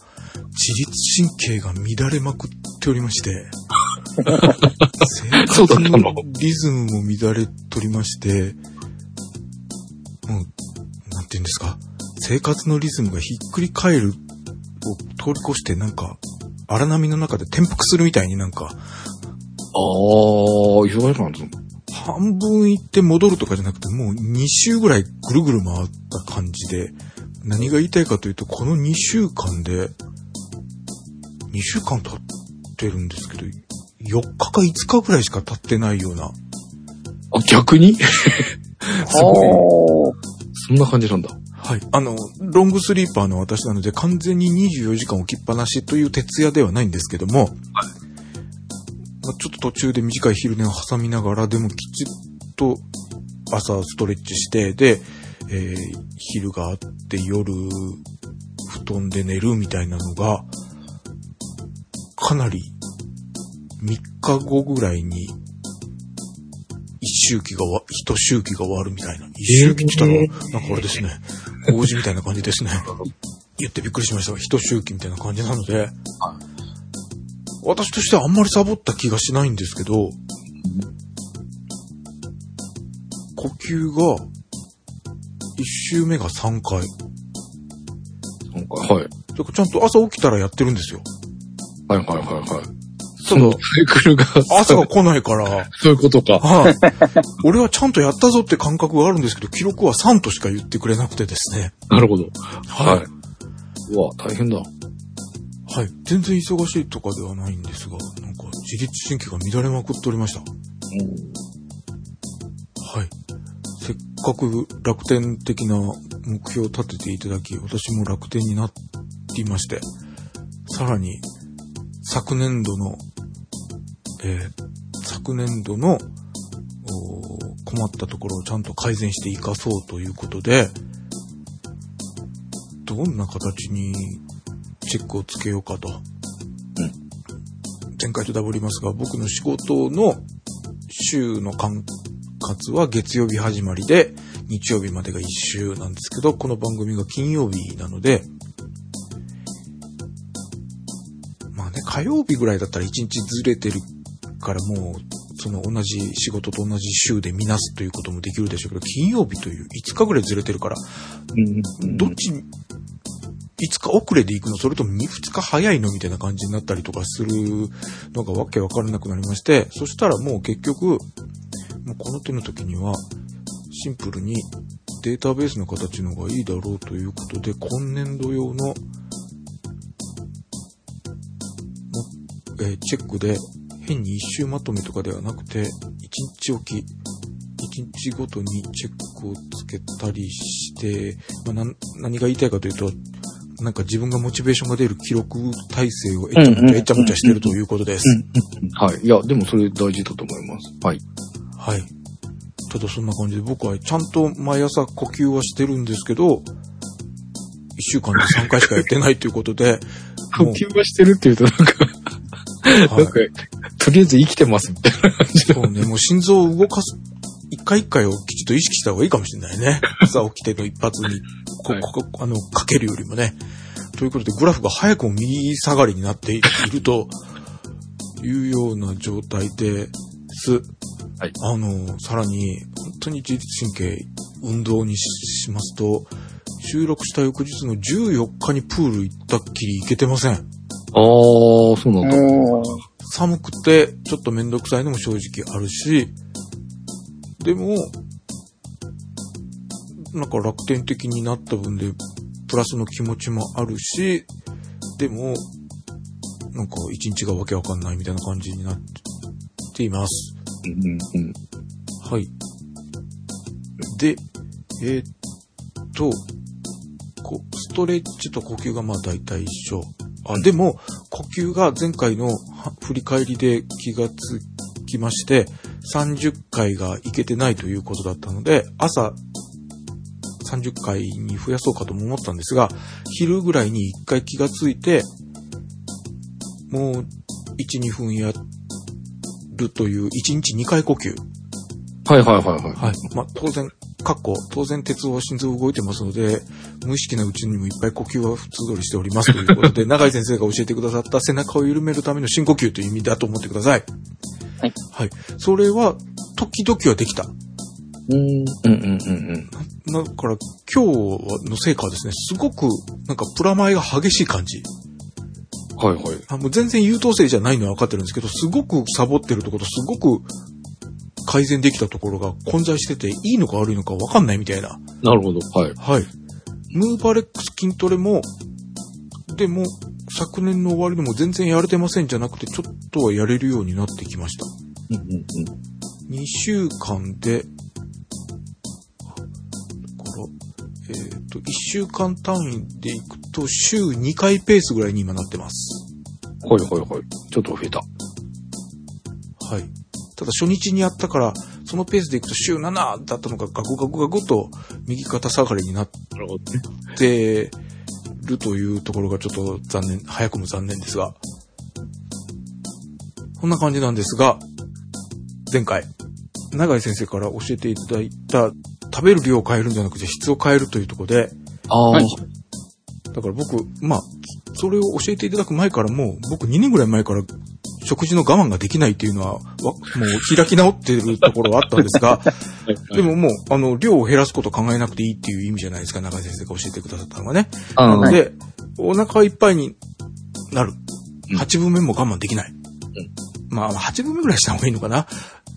自律神経が乱れまくっておりまして、生活ののリズムも乱れとりまして、もう、なんて言うんですか、生活のリズムがひっくり返るを通り越してなんか、荒波の中で転覆するみたいになんか、あー、忙しくなったの半分行って戻るとかじゃなくて、もう2週ぐらいぐるぐる回った感じで、何が言いたいかというと、この2週間で、2週間経ってるんですけど、4日か5日ぐらいしか経ってないような、あ、逆に？すごい。そんな感じなんだ。はい。あの、ロングスリーパーの私なので、完全に24時間置きっぱなしという徹夜ではないんですけども、まあちょっと途中で短い昼寝を挟みながら、でもきちっと朝ストレッチして、で、えー昼があって夜、布団で寝るみたいなのが、かなり3日後ぐらいに、一周期がわ、一周期が終わるみたいな。一周期って言ったら、なんかあれですね。工事みたいな感じですね。言ってびっくりしましたが、一周期みたいな感じなので、私としてはあんまりサボった気がしないんですけど、呼吸が、一周目が3回。なんか、はい。ちゃんと朝起きたらやってるんですよ。はいはいはいはい。そのサイクルが、朝が来ないから、そういうことか。はい。俺はちゃんとやったぞって感覚があるんですけど、記録は3としか言ってくれなくてですね。なるほど。はいはい。うわ、大変だ。はい。全然忙しいとかではないんですが、なんか自律神経が乱れまくっておりました。はい。せっかく楽天的な目標を立てていただき、私も楽天になっていまして、さらに、昨年度の、えー昨年度の困ったところをちゃんと改善して活かそうということで、どんな形にチェックをつけようかと。前回とダブりますが、僕の仕事の週の管轄は月曜日始まりで、日曜日までが1週なんですけど、この番組が金曜日なので、火曜日ぐらいだったら1日ずれてるからもう、その同じ仕事と同じ週で見なすということもできるでしょうけど、金曜日という5日ぐらいずれてるから、どっちに、5日遅れで行くのそれとも 2, 2日早いのみたいな感じになったりとかするのがわけわからなくなりまして、そしたらもう結局、もうこの手の時には、シンプルにデータベースの形の方がいいだろうということで、今年度用の、えーチェックで、変に一周まとめとかではなくて、1日おき、日ごとにチェックをつけたりして、まあ、何が言いたいかというと、なんか自分がモチベーションが出る記録体制をえっちゃもちゃえっちゃもちゃしてるということです。はい。いや、でもそれ大事だと思います。はい。はい。ただそんな感じで僕はちゃんと毎朝呼吸はしてるんですけど、一週間で3回しかやってないということで、もうはしてるって言うとなんか、はいなんか、とりあえず生きてますみたいな感じそうね、もう心臓を動かす、一回一回をきちっと意識した方がいいかもしれないね。朝起きての一発に、こはいここあの、かけるよりもね。ということで、グラフが早くも右下がりになっているというような状態です。はいあの、さらに、本当に自律神経、運動にししますと、収録した翌日の14日にプール行ったっきり行けてません。ああ、そうなんだ。寒くて、ちょっとめんどくさいのも正直あるし、でも、なんか楽天的になった分で、プラスの気持ちもあるし、でも、なんか一日がわけわかんないみたいな感じになっています。うんうんはい。で、えーっと、こう、ストレッチと呼吸がまあ大体一緒。あ、でも、呼吸が前回のは振り返りで気がつきまして、30回がいけてないということだったので、朝30回に増やそうかとも思ったんですが、昼ぐらいに1回気がついて、もう1、2分やるという1日2回呼吸。はいはいはいはい。はい。まあ、当然、かっこ、当然鉄は心臓動いてますので、無意識なうちにもいっぱい呼吸は普通通りしておりますということで、長井先生が教えてくださった背中を緩めるための深呼吸という意味だと思ってください。はい。はい。それは、時々はできた？うんうんうんうんうん。だから、今日の成果はですね、すごく、なんかプラマイが激しい感じ。はいはい。あもう全然優等生じゃないのは分かってるんですけど、すごくサボってるところと、すごく改善できたところが混在してて、いいのか悪いのか分かんないみたいな。なるほど。はい。はい。ムーバレックス筋トレも、でも、昨年の終わりでも全然やれてませんじゃなくて、ちょっとはやれるようになってきました。うんうんうん。2週間で、だから、えっ、と、1週間単位でいくと、週2回ペースぐらいに今なってます。はいはいはい。ちょっと増えた。はい。ただ初日にやったから、そのペースでいくと週7だったのがガクガクガクと右肩下がりになっ。てるというところがちょっと残念、早くも残念ですが。こんな感じなんですが、前回、長井先生から教えていただいた、食べる量を変えるんじゃなくて質を変えるというところで、ああ、はいだから僕、まあ、それを教えていただく前からもう、僕2年ぐらい前から食事の我慢ができないっていうのは、わもう開き直ってるところはあったんですが、でももう、あの、量を減らすことを考えなくていいっていう意味じゃないですか、中井先生が教えてくださったのがね。ああ、はいで、お腹いっぱいになる。うん8分目も我慢できない。まあ、8分目ぐらいした方がいいのかな。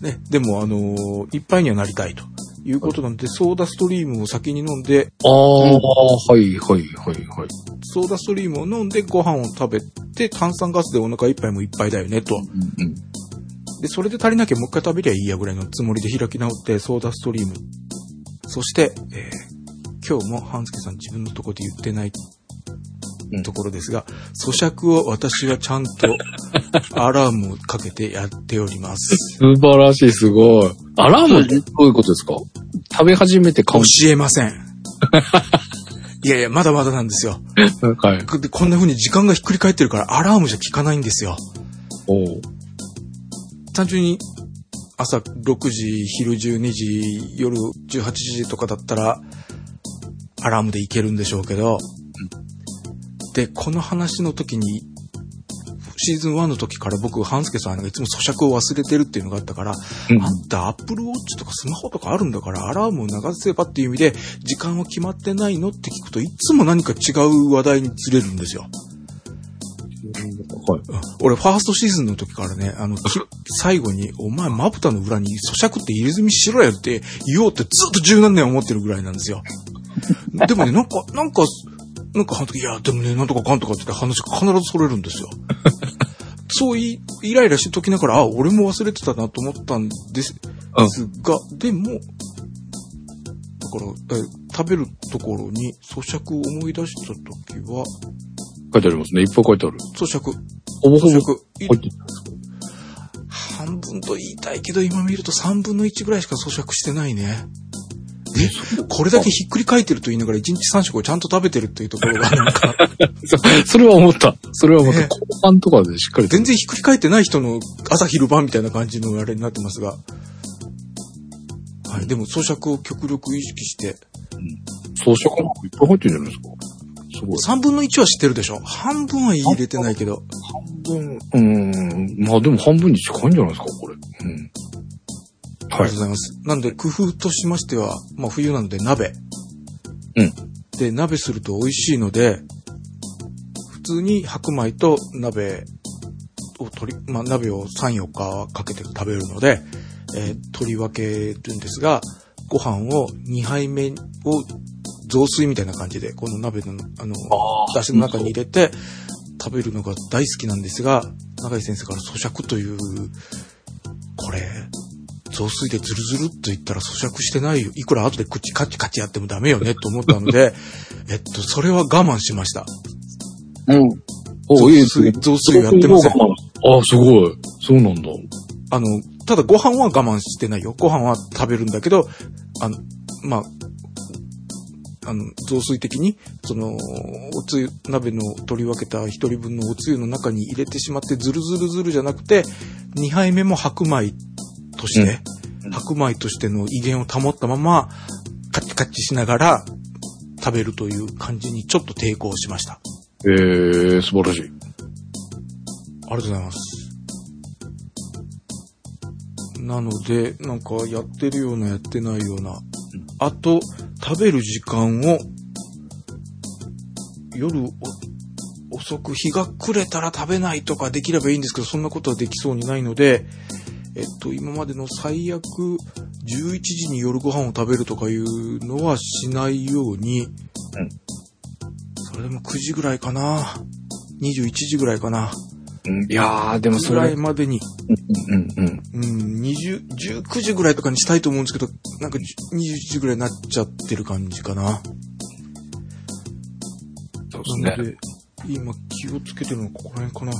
ね。でも、あのーいっぱいにはなりたいということなので、ソーダストリームを先に飲んで、ああ、はいはいはいはい。ソーダストリームを飲んでご飯を食べて、炭酸ガスでお腹いっぱいもいっぱいだよね、と。うんうん。で、それで足りなきゃもう一回食べりゃいいやぐらいのつもりで開き直って、ソーダストリーム。そして、えー今日も半助さん自分のところで言ってないうんところですが、咀嚼を私はちゃんと アラームをかけてやっております。素晴らしい、すごい。アラームってどういうことですか？食べ始めて教顔えません。いやいや、まだまだなんですよ。はい。でこんな風に時間がひっくり返ってるからアラームじゃ効かないんですよ。単純に朝6時、昼12時、夜18時とかだったら、アラームでいけるんでしょうけど、で、この話の時に、シーズン1の時から僕、半助さんがいつも咀嚼を忘れてるっていうのがあったから、うんあんたアップルウォッチとかスマホとかあるんだから、アラームを流せばっていう意味で、時間は決まってないのって聞くといつも何か違う話題にずれるんですよ。はい。俺、ファーストシーズンの時からね、あの、き最後に、お前、まぶたの裏に咀嚼って入れ墨しろよって言おうってずっと十何年思ってるぐらいなんですよ。でもね、なんか、なんか、なんか、いや、でもね、なんとかかんとかって言って話が必ずそれるんですよ。そうい、イライラしてときながら、あ、俺も忘れてたなと思ったんです。ですが、でも、だから、え食べるところに咀嚼を思い出したときは、書いてありますね。いっぱい書いてある。咀嚼、ほぼほぼ咀書嚼、半分と言いたいけど、今見ると3分の1ぐらいしか咀嚼してないね。え、これだけひっくり返ってると言いながら1日3食をちゃんと食べてるっていうところが なんか、そそれは思った。それは思った。ね後半とかでしっかりと全然ひっくり返ってない人の朝昼晩みたいな感じのあれになってますが。はい。でも咀嚼を極力意識して、装飾なんかいっぱい入ってるじゃないですか。すごい。3分の1は知ってるでしょ半分は入れてないけど。半分、うーん。まあでも半分に近いんじゃないですか、これ。うん。はいありがとうご。ざいます。なんで、工夫としましては、まあ冬なので鍋。うん。で、鍋すると美味しいので、普通に白米と鍋を取り、まあ鍋を3、4日かけて食べるので、えー取り分けるんですが、ご飯を2杯目を雑炊みたいな感じで、この鍋の、あの、あ出汁の中に入れて食べるのが大好きなんですが、永井先生から咀嚼という、これ、雑炊でズルズルっと言ったら咀嚼してないよ。いくら後で口カチカチやってもダメよねと思ったので、えっと、それは我慢しました。うん。お、いいですね。雑炊やってません。ああ、すごい。そうなんだ。あの、ただご飯は我慢してないよ。ご飯は食べるんだけど、あの、まあ、あの、雑炊的に、その、おつゆ、鍋の取り分けた一人分のおつゆの中に入れてしまって、ズルズルズルじゃなくて、二杯目も白米として、うん白米としての威厳を保ったまま、カチカチしながら食べるという感じにちょっと抵抗しました。ええ素晴らしい。ありがとうございます。なので、なんかやってるようなやってないような。あと、食べる時間を、夜お遅く日が暮れたら食べないとかできればいいんですけど、そんなことはできそうにないので、えっと、今までの最悪、11時に夜ご飯を食べるとかいうのはしないように、それでも9時ぐらいかな。21時ぐらいかな。うんいやー、でもそぐられ、いまでに、うんうん。うん、20、19時ぐらいとかにしたいと思うんですけど、なんか10 21時ぐらいになっちゃってる感じかな。そうですね。なので、今気をつけてるのはここら辺かな。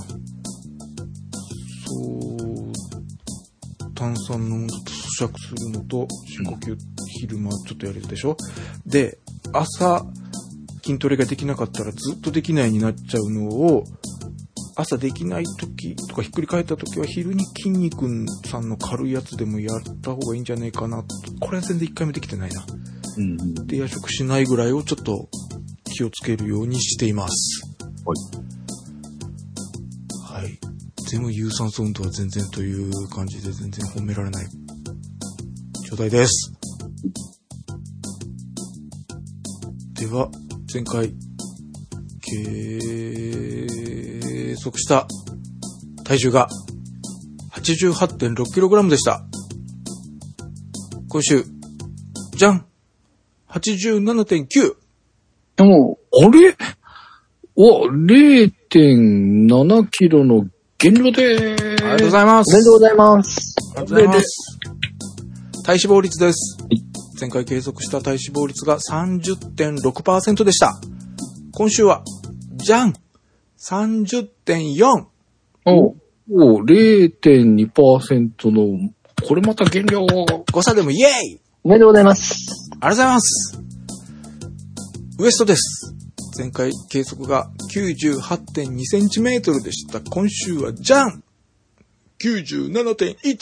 そう、炭酸の咀嚼するのと、深呼吸、昼間ちょっとやるでしょ？で、朝、筋トレができなかったらずっとできないになっちゃうのを、朝できない時とかひっくり返った時は昼に筋肉さんの軽いやつでもやった方がいいんじゃないかなと。これは全然一回もできてないな。うんうん。で、夜食しないぐらいをちょっと気をつけるようにしています。はい。はい。全部有酸素運動は全然という感じで全然褒められない状態です。では、前回、計測した体重が 88.6kg でした。今週、じゃん !87.9! おうあれ？お、0.7キロの減量でーす。ありがとうございまおめでとうございます。ありがとうございます。体脂肪率ですい。前回計測した体脂肪率が30.6%でした。今週は、じゃん !30.4! おうお、0.2%の、これまた減量。誤差でもイエーイおめでとうございます。ありがとうございます。ウエストです。前回計測が98.2センチメートルでした。今週はじゃん !97.1!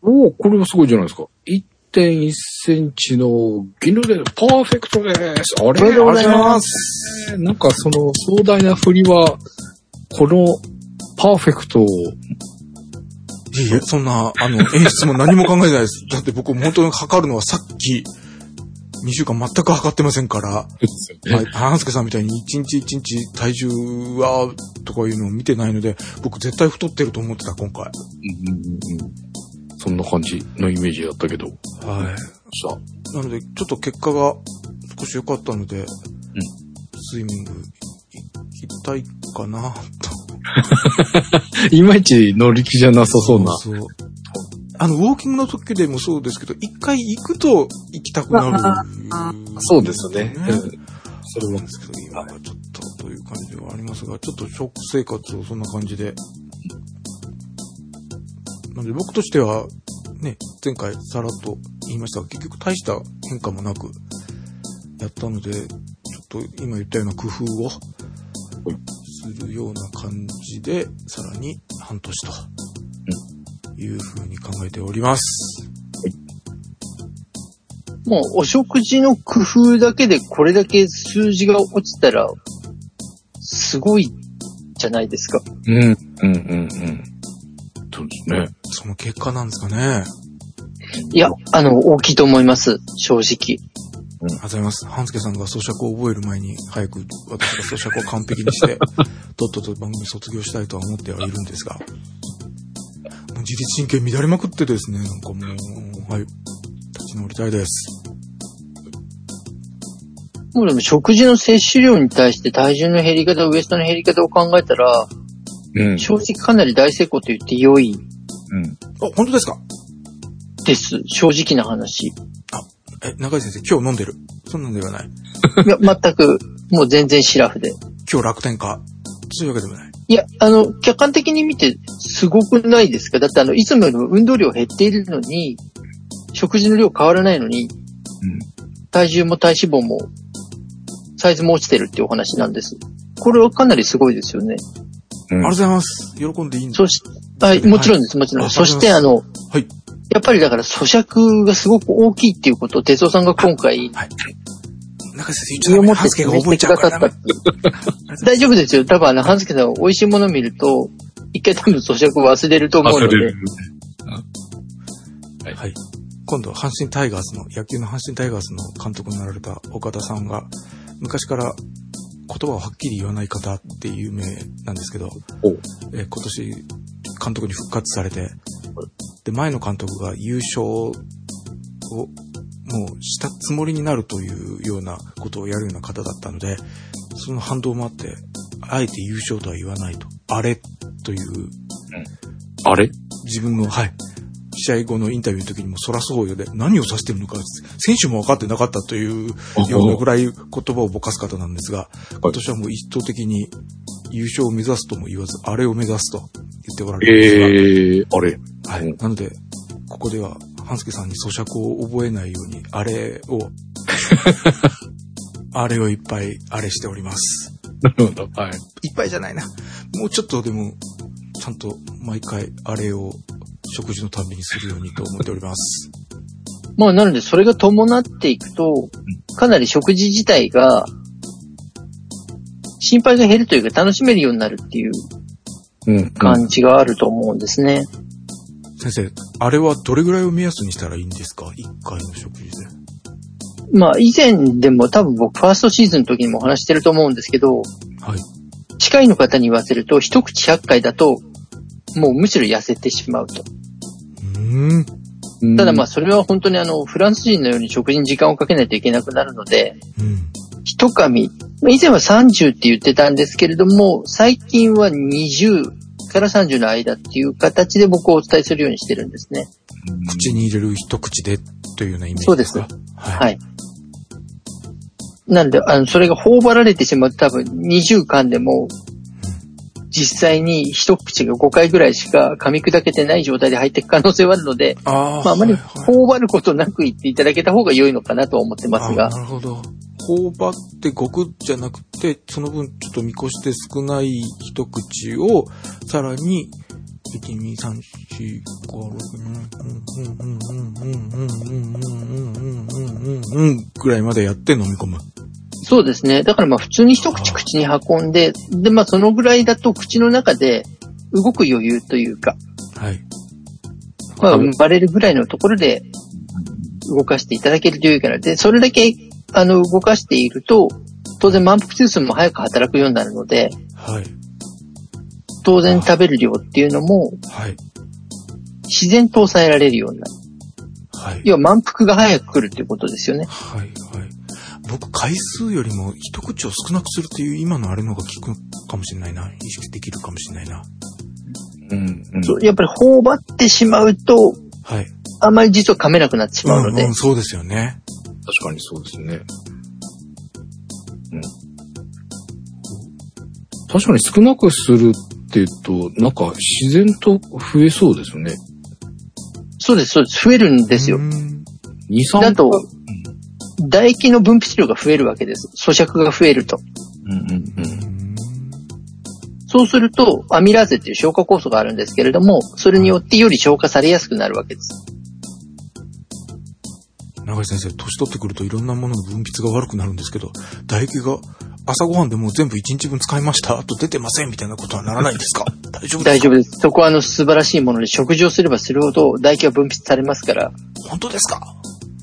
おこれはすごいじゃないですか。1.1センチの減量でパーフェクトです。ありがとうございます。なんかその壮大な振りは、このパーフェクトを、いえいえ、そんな、あの、演出も何も考えてないです。だって僕本当に測るのはさっき、2週間全く測ってませんから、はい、半助さんみたいに一日一日体重は、とかいうのを見てないので、僕絶対太ってると思ってた、今回。うんうんうんそんな感じのイメージだったけど。はい。さなので、ちょっと結果が少し良かったので、スイミングい行きたいかな、と。いまいち乗り気じゃなさそうな。そう。あの、ウォーキングの時でもそうですけど、一回行くと行きたくなる。そうですね。それも。ですけど、今はちょっとという感じはありますが、ちょっと食生活をそんな感じで。なので僕としては、ね、前回さらっと言いましたが、結局大した変化もなくやったので、ちょっと今言ったような工夫をするような感じで、さらに半年というふうに考えております。もうお食事の工夫だけでこれだけ数字が落ちたら、すごいじゃないですか。うん、うん、うん、うん。そうですね。その結果なんですかね。いや、あの、大きいと思います。正直。ありがとうございます。半助さんが咀嚼を覚える前に、早く私が咀嚼を完璧にして、とっとと番組卒業したいとは思ってはいるんですが、自律神経乱れまくってですね、なんかもう、はい、立ち直りたいです。もうでも食事の摂取量に対して体重の減り方、ウエストの減り方を考えたら、うん。正直かなり大成功と言って良いうん。あ、本当ですか？です。正直な話。え、中井先生、今日飲んでる？そんなんではない。いや、全く、もう全然シラフで。今日楽天か。そういうわけでもない。いや、あの、客観的に見てすごくないですか？だってあの、いつもよりも運動量減っているのに、食事の量変わらないのに、体重も体脂肪も、サイズも落ちてるっていうお話なんです。これはかなりすごいですよね。うん。ありがとうございます。喜んでいいんそし、はい、もちろんです、もちろん。あそしてあの、はい。やっぱりだから咀嚼がすごく大きいっていうことを、哲夫さんが今回、はい。中井先生、言っちゃダメ。身をもって半助が覚えちゃうからダメ。大丈夫ですよ。多分あの、半助さん美味しいもの見ると、一回多分咀嚼を忘れると思うので。はい。今度は阪神タイガースの、野球の阪神タイガースの監督になられた岡田さんが、昔から言葉をはっきり言わない方って有名なんですけど、えー今年監督に復活されて、で、前の監督が優勝をもうしたつもりになるというようなことをやるような方だったので、その反動もあって、あえて優勝とは言わないと。あれというあれ？自分の、はい。試合後のインタビューの時にもそらそうよで何を指してるのか、選手も分かってなかったというようなぐらい言葉をぼかす方なんですが、今年はもう一方的に優勝を目指すとも言わず、あれを目指すと言っておられるんですが、ええー、あれはい。なので、ここでは、半助さんに咀嚼を覚えないように、あれを、あれをいっぱい、あれしております。なるほど。はい。いっぱいじゃないな。もうちょっとでも、ちゃんと毎回、あれを食事のたびにするようにと思っております。まあ、なので、それが伴っていくと、かなり食事自体が、心配が減るというか楽しめるようになるっていううん。感じがあると思うんですね。先生、あれはどれぐらいを目安にしたらいいんですか ?1 回の食事で。まあ、以前でも多分僕、ファーストシーズンの時にもお話してると思うんですけど、はい。歯科医の方に言わせると、一口100回だと、もうむしろ痩せてしまうと。うーん。ただまあ、それは本当にあの、フランス人のように食事に時間をかけないといけなくなるので、うん。一噛み、まあ以前は30って言ってたんですけれども、最近は20から30の間っていう形で僕をお伝えするようにしてるんですね。口に入れる一口でというようなイメージそうですかはい。はい。なんで、あの、それが頬張られてしまうと多分20巻でも、実際に一口が5回ぐらいしか噛み砕けてない状態で入っていく可能性はあるので、ああ、まあ、あまり頬張ることなく言っていただけた方が良いのかなと思ってますがあ、なるほど。頬張ってごくじゃなくて、その分ちょっと見越して少ない一口を、さらに、1、2、3、4、5、6、7、うん、うん、うん、うん、うん、うん、うん、うん、うん、うん、うん、ぐらいまでやって飲み込む。そうですね。だからまあ普通に一口口に運んで、でまあそのぐらいだと口の中で動く余裕というか、はい。まあ生まれるぐらいのところで動かしていただけるというからで、それだけあの動かしていると、当然満腹中枢も早く働くようになるので、はい。当然食べる量っていうのもはい。自然と抑えられるようになる。はい。要は満腹が早く来るっていうことですよね。はい、はい。僕、回数よりも一口を少なくするという今のあれの方が効くかもしれないな。意識できるかもしれないな。うん。うん。そうやっぱり頬張ってしまうと、はい。あんまり実は噛めなくなってしまうので、んんそうですよね。確かにそうですね。うん。確かに少なくするって言うと、なんか自然と増えそうですね。そうです、そうです。増えるんですよう。ん2、3だと、唾液の分泌量が増えるわけです。咀嚼が増えると。うんうんう。うんんそうすると、アミラーゼっていう消化酵素があるんですけれども、それによってより消化されやすくなるわけです。長井先生、年取ってくるといろんなものの分泌が悪くなるんですけど、唾液が朝ごはんでもう全部1日分使いました、あと出てませんみたいなことはならないんですか？大丈夫ですか？大丈夫です。そこはあの素晴らしいもので、食事をすればするほど唾液が分泌されますから、本当ですか？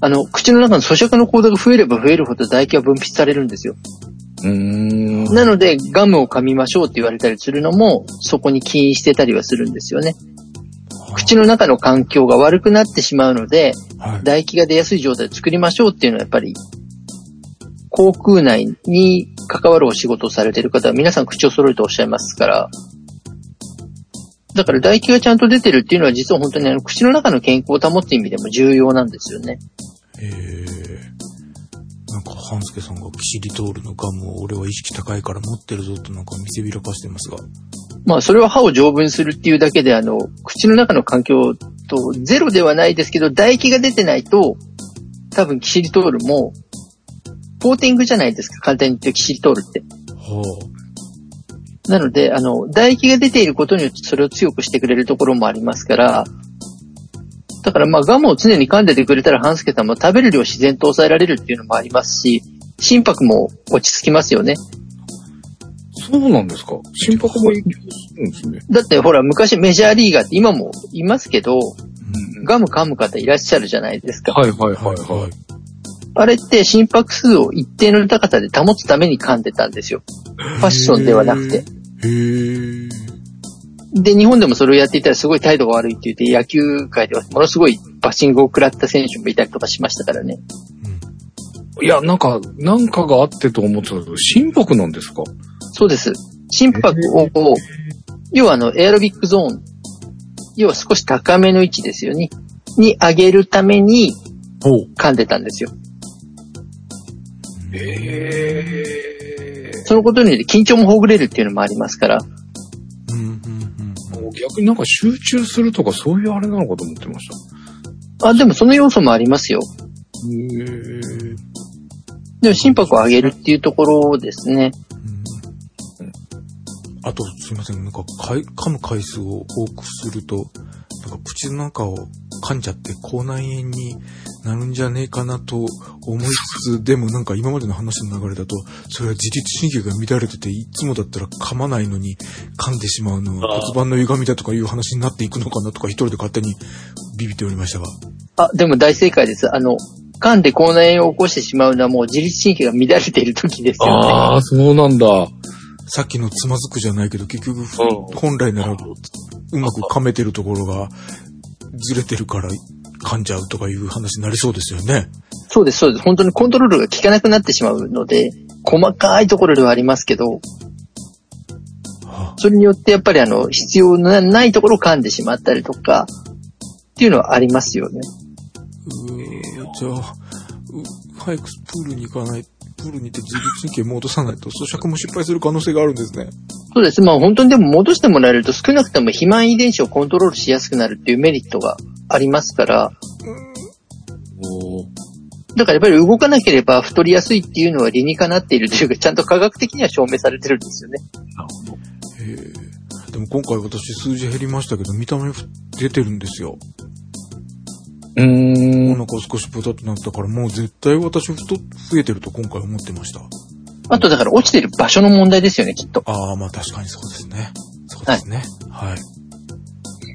あの、口の中の咀嚼の行動が増えれば増えるほど唾液が分泌されるんですよ。うーん。なので、ガムを噛みましょうって言われたりするのも、そこに起因してたりはするんですよね。口の中の環境が悪くなってしまうので、はい。唾液が出やすい状態を作りましょうっていうのはやっぱり、口腔内に関わるお仕事をされている方は皆さん口を揃えておっしゃいますから、だから唾液がちゃんと出てるっていうのは実は本当にあの口の中の健康を保つ意味でも重要なんですよね。えー、なんか、半助さんがキシリトールのガムを俺は意識高いから持ってるぞとなんか見せびらかしてますが。まあそれは歯を丈夫にするっていうだけであの、口の中の環境とゼロではないですけど、唾液が出てないと、多分キシリトールも、コーティングじゃないですか、簡単に言ってキシリトールって。はなので、あの、唾液が出ていることによってそれを強くしてくれるところもありますから、だからまあガムを常に噛んでてくれたら、半助さんも食べる量を自然と抑えられるっていうのもありますし、心拍も落ち着きますよね。そうなんですか心拍も影響するんですね。だってほら、昔メジャーリーガーって今もいますけど、うんガム噛む方いらっしゃるじゃないですか。はいはいはい。はい。あれって心拍数を一定の高さで保つために噛んでたんですよ。ファッションではなくて。へー。で、日本でもそれをやっていたらすごい態度が悪いって言って、野球界ではものすごいバッシングを食らった選手もいたりとかしましたからね。うんいや、なんか、なんかがあってと思ってたけど、心拍なんですか？そうです。心拍を、要はあの、エアロビックゾーン、要は少し高めの位置ですよね。に上げるために。噛んでたんですよ。えそのことによって緊張もほぐれるっていうのもありますから。うんうんうん逆になんか集中するとかそういうあれなのかと思ってました。あ、でもその要素もありますよ。へえ。でも心拍を上げるっていうところですね。うんあと、すいません、なんか、かい噛む回数を多くすると、なんか口の中を噛んじゃって口内炎になるんじゃねえかなと思いつつ、でもなんか今までの話の流れだと、それは自律神経が乱れてて、いつもだったら噛まないのに噛んでしまうのは骨盤の歪みだとかいう話になっていくのかなとか一人で勝手にビビっておりましたが。あ、でも大正解です。あの、噛んで口内炎を起こしてしまうのはもう自律神経が乱れている時ですよね。ああ、そうなんだ。さっきのつまずくじゃないけど、結局、ん本来なら、うまく噛めてるところが、ずれてるから噛んじゃうとかいう話になりそうですよね。そうです、そうです。本当にコントロールが効かなくなってしまうので、細かいところではありますけど、はそれによってやっぱりあの、必要のないところを噛んでしまったりとか、っていうのはありますよね。うーじゃあ、う早くプールに行かない、プールにて自律神経戻さないと咀嚼も失敗する可能性があるんですね。そうです。まあ本当にでも戻してもらえると少なくとも肥満遺伝子をコントロールしやすくなるっていうメリットがありますから、おだからやっぱり動かなければ太りやすいっていうのは理にかなっているというか、ちゃんと科学的には証明されてるんですよね。なるほど。へえ。でも今回私数字減りましたけど、見た目出てるんですよ。うーん。お腹少しポタとなったから、もう絶対私太、増えてると今回思ってました。あとだから落ちてる場所の問題ですよね、きっと。ああ、まあ確かにそうですね。そうですね。はい。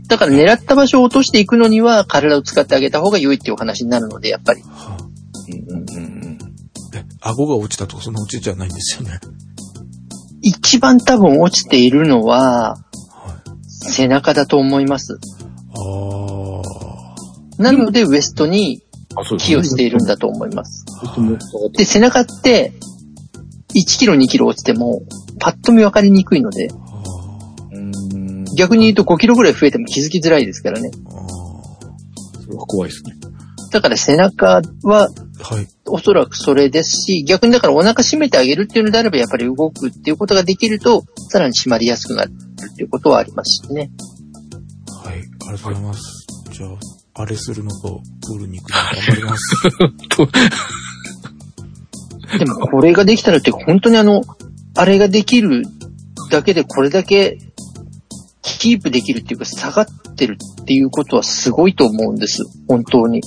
だから狙った場所を落としていくのには体を使ってあげた方が良いっていうお話になるので、やっぱり。はあ、うんうんうんえ、顎が落ちたとかそんな落ちじゃないんですよね。一番多分落ちているのははい。背中だと思います。なのでウエストに寄与しているんだと思います。で、背中って1キロ2キロ落ちてもパッと見分かりにくいので。逆に言うと5キロぐらい増えても気づきづらいですからね。それは怖いですね。だから背中ははい。おそらくそれですし、逆にだからお腹締めてあげるっていうのであれば、やっぱり動くっていうことができると、さらに締まりやすくなるっていうことはありますしね。はい。ありがとうございます。じゃあ、あれするのと、プールに行くの頑張ります。と でもこれができたらって本当にあの、あれができるだけでこれだけキープできるっていうか下がってるっていうことはすごいと思うんです。本当に。い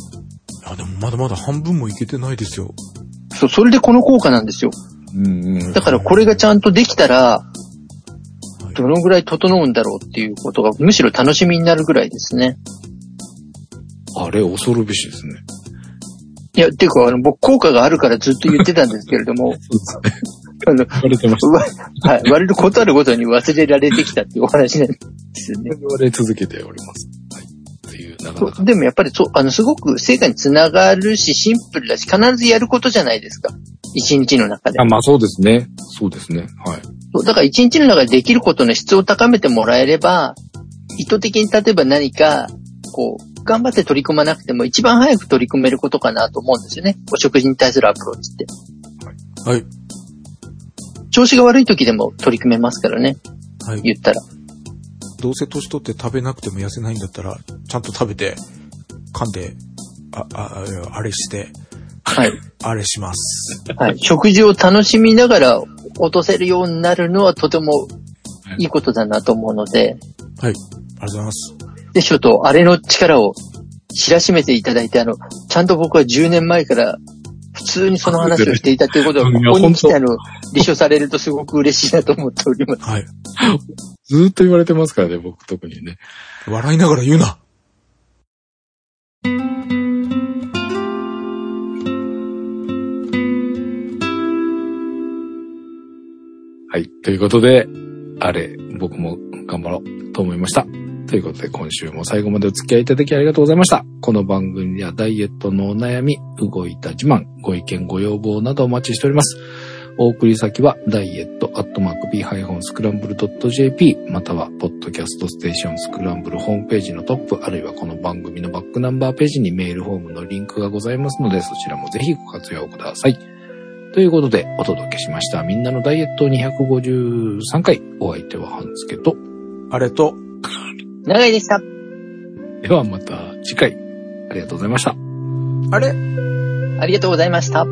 や、でもまだまだ半分もいけてないですよ。そう、それでこの効果なんですよ。うんうん。だからこれがちゃんとできたら、はいどのぐらい整うんだろうっていうことがむしろ楽しみになるぐらいですね。あれ、恐るべしですね。いや、っていうか、あの、僕効果があるからずっと言ってたんですけれども、そうですね。あの、言われてましわはい、割とことあるごとに忘れられてきたっていうお話なんですよねわれ続けております。はい。っていう、なかなか。でもやっぱりそう、あの、すごく成果につながるし、シンプルだし、必ずやることじゃないですか。一日の中であ、。まあそうですね。そうですね。はい。そうだから一日の中でできることの質を高めてもらえれば、意図的に例えば何か、こう、頑張って取り組まなくても一番早く取り組めることかなと思うんですよね。お食事に対するアプローチって。はい。調子が悪い時でも取り組めますからね。はい。言ったら。どうせ年取って食べなくても痩せないんだったら、ちゃんと食べて、噛んで、あ、あ、ああれして、はい。あれします。はい。食事を楽しみながら落とせるようになるのはとてもいいことだなと思うので、はい。ありがとうございます。で、ちょっとあれの力を知らしめていただいて、あの、ちゃんと僕は10年前から普通にその話をしていたということは、いやここに来てあの、立証されるとすごく嬉しいなと思っております。はい。ずーっと言われてますからね、僕特にね。笑いながら言うな。はい。ということで、あれ、僕も頑張ろうと思いました。ということで、今週も最後までお付き合いいただきありがとうございました。この番組にはダイエットのお悩み、動いた自慢、ご意見ご要望などお待ちしております。お送り先は、ダイエットアットマーク b-scramble.jp または、ポッドキャストステーションスクランブルホームページのトップ、あるいはこの番組のバックナンバーページにメールフォームのリンクがございますので、そちらもぜひご活用ください。ということで、お届けしました。みんなのダイエット253回。お相手は半助と。あれと、長いでした。ではまた次回。ありがとうございました。あれ？ありがとうございました。